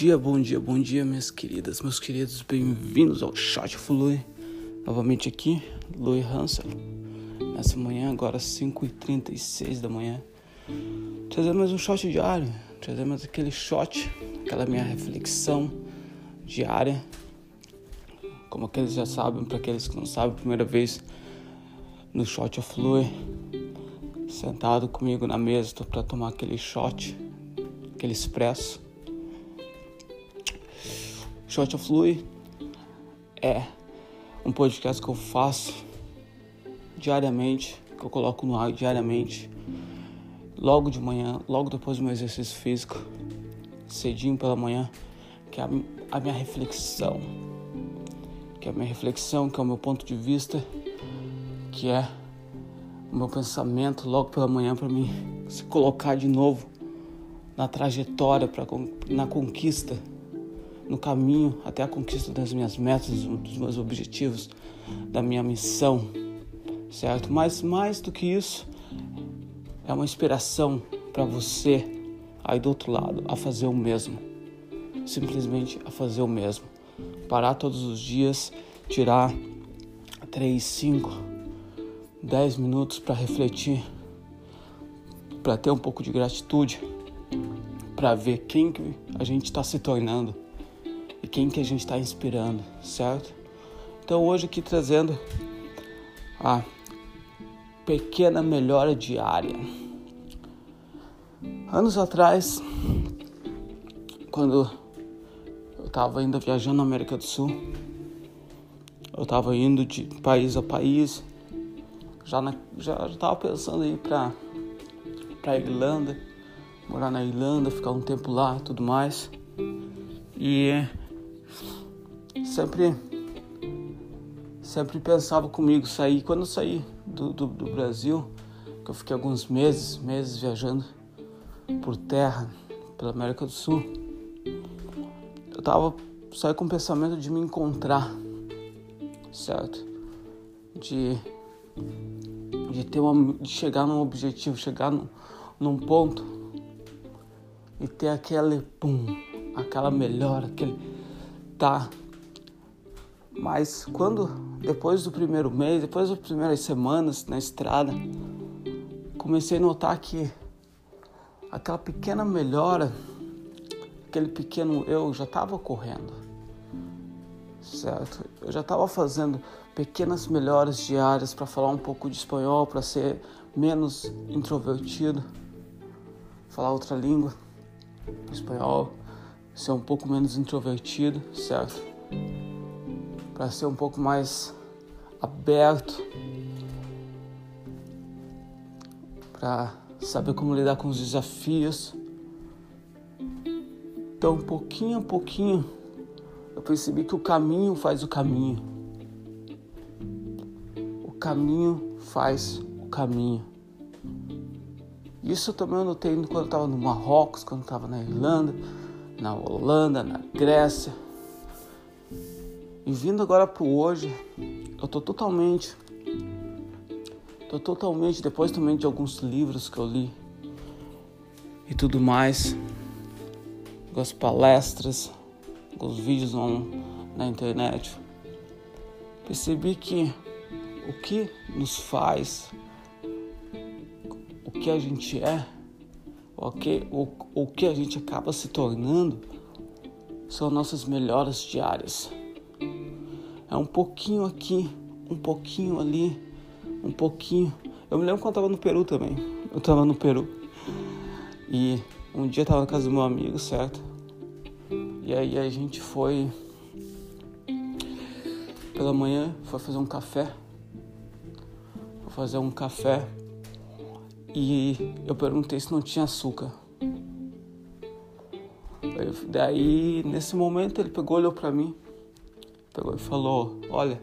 dia, bom dia, bom dia, minhas queridas, meus queridos, bem-vindos ao Shot Flui. Novamente aqui, Louis Hansel. Nessa manhã, agora 5h36 da manhã. Trazer mais um shot diário, trazer mais aquele shot, aquela minha reflexão diária. Como aqueles já sabem, para aqueles que não sabem, primeira vez no Shot of Louis, sentado comigo na mesa, tô para tomar aquele shot, aquele expresso Short of Flui é um podcast que eu faço diariamente, que eu coloco no ar diariamente, logo de manhã, logo depois do meu exercício físico, cedinho pela manhã, que é a minha reflexão, que é a minha reflexão, que é o meu ponto de vista, que é o meu pensamento logo pela manhã para mim se colocar de novo na trajetória, pra, na conquista no caminho até a conquista das minhas metas, dos meus objetivos, da minha missão, certo? Mas mais do que isso, é uma inspiração para você aí do outro lado a fazer o mesmo. Simplesmente a fazer o mesmo. Parar todos os dias, tirar 3, 5, 10 minutos para refletir, para ter um pouco de gratitude, para ver quem que a gente está se tornando e quem que a gente está inspirando, certo? Então hoje aqui trazendo a pequena melhora diária. Anos atrás, quando eu estava ainda viajando na América do Sul, eu estava indo de país a país, já na, já estava pensando em ir para para Irlanda, morar na Irlanda, ficar um tempo lá, tudo mais. E sempre sempre pensava comigo. Sair quando eu saí do, do, do, Brasil que eu fiquei alguns meses meses viajando por terra pela América do Sul eu tava saí com o pensamento de me encontrar certo? De de ter uma de chegar num objetivo chegar num, num ponto e ter aquele pum aquela melhora aquele tá mas quando, depois do primeiro mês, depois das primeiras semanas na estrada, comecei a notar que aquela pequena melhora, aquele pequeno eu já estava correndo, certo? Eu já estava fazendo pequenas melhoras diárias para falar um pouco de espanhol, para ser menos introvertido, falar outra língua, espanhol, ser um pouco menos introvertido, certo? Para ser um pouco mais aberto, para saber como lidar com os desafios. Então, pouquinho a pouquinho, eu percebi que o caminho faz o caminho. O caminho faz o caminho. Isso eu também notei quando eu estava no Marrocos, quando eu estava na Irlanda, na Holanda, na Grécia. E vindo agora pro hoje, eu tô totalmente. Tô totalmente, depois também de alguns livros que eu li e tudo mais, algumas palestras, alguns vídeos no, na internet, percebi que o que nos faz, o que a gente é, o que, o, o que a gente acaba se tornando, são nossas melhores diárias. É um pouquinho aqui, um pouquinho ali, um pouquinho. Eu me lembro quando eu tava no Peru também. Eu tava no Peru. E um dia eu tava na casa do meu amigo, certo? E aí a gente foi pela manhã, foi fazer um café. Foi fazer um café. E eu perguntei se não tinha açúcar. Daí, nesse momento, ele pegou, olhou pra mim pegou e falou: Olha,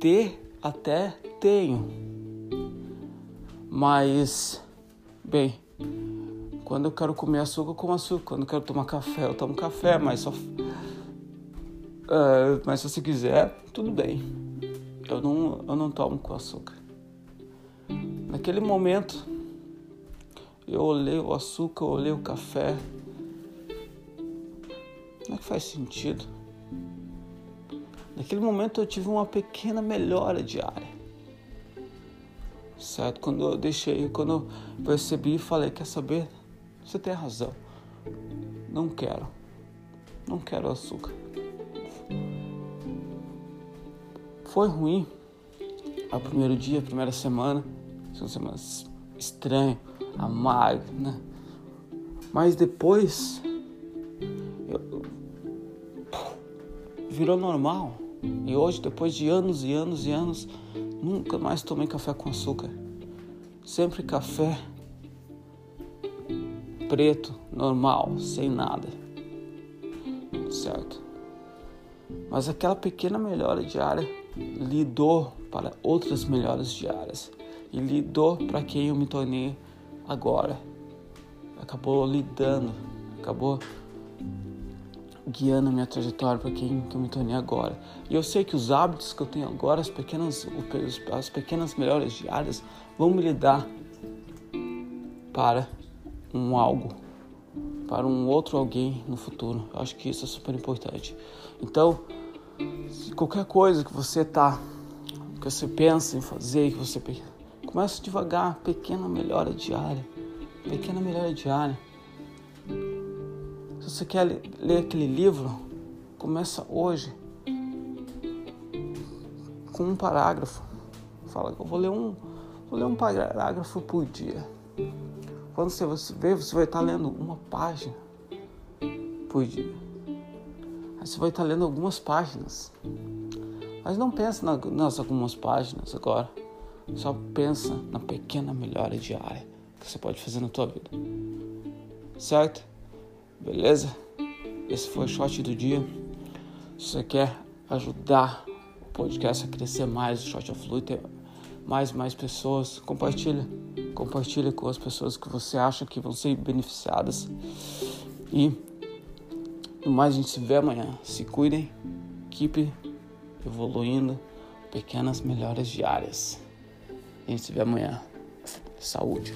ter até tenho, mas, bem, quando eu quero comer açúcar, eu como açúcar. Quando eu quero tomar café, eu tomo café, mas só. Uh, mas se você quiser, tudo bem. Eu não, eu não tomo com açúcar. Naquele momento, eu olhei o açúcar, eu olhei o café é que faz sentido? Naquele momento eu tive uma pequena melhora diária. Certo? Quando eu deixei, quando eu percebi e falei, quer saber? Você tem razão. Não quero. Não quero açúcar. Foi ruim. O primeiro dia, a primeira semana. São semanas estranho, amargo, né? Mas depois eu, virou normal. E hoje, depois de anos e anos e anos, nunca mais tomei café com açúcar. Sempre café preto, normal, sem nada. Certo? Mas aquela pequena melhora diária lidou para outras melhores diárias e lidou para quem eu me tornei agora. Acabou lidando, acabou guiando a minha trajetória para quem que eu me tornei agora. E eu sei que os hábitos que eu tenho agora, as pequenas, as pequenas melhores diárias, vão me lidar para um algo, para um outro alguém no futuro. Eu acho que isso é super importante. Então, qualquer coisa que você tá, que você pensa em fazer, que você começa devagar, pequena melhora diária, pequena melhora diária. Se você quer ler aquele livro, começa hoje com um parágrafo. Fala, eu vou ler um, vou ler um parágrafo por dia. Quando você vê, você vai estar lendo uma página por dia. Aí você vai estar lendo algumas páginas. Mas não pense nas algumas páginas agora. Só pensa na pequena melhora diária que você pode fazer na tua vida. Certo? Beleza? Esse foi o shot do dia. Se você quer ajudar o podcast a crescer mais, o Shot of Flu, ter mais mais pessoas, compartilha. Compartilha com as pessoas que você acha que vão ser beneficiadas. E no mais a gente se vê amanhã. Se cuidem, keep evoluindo, pequenas melhoras diárias. A gente se vê amanhã. Saúde.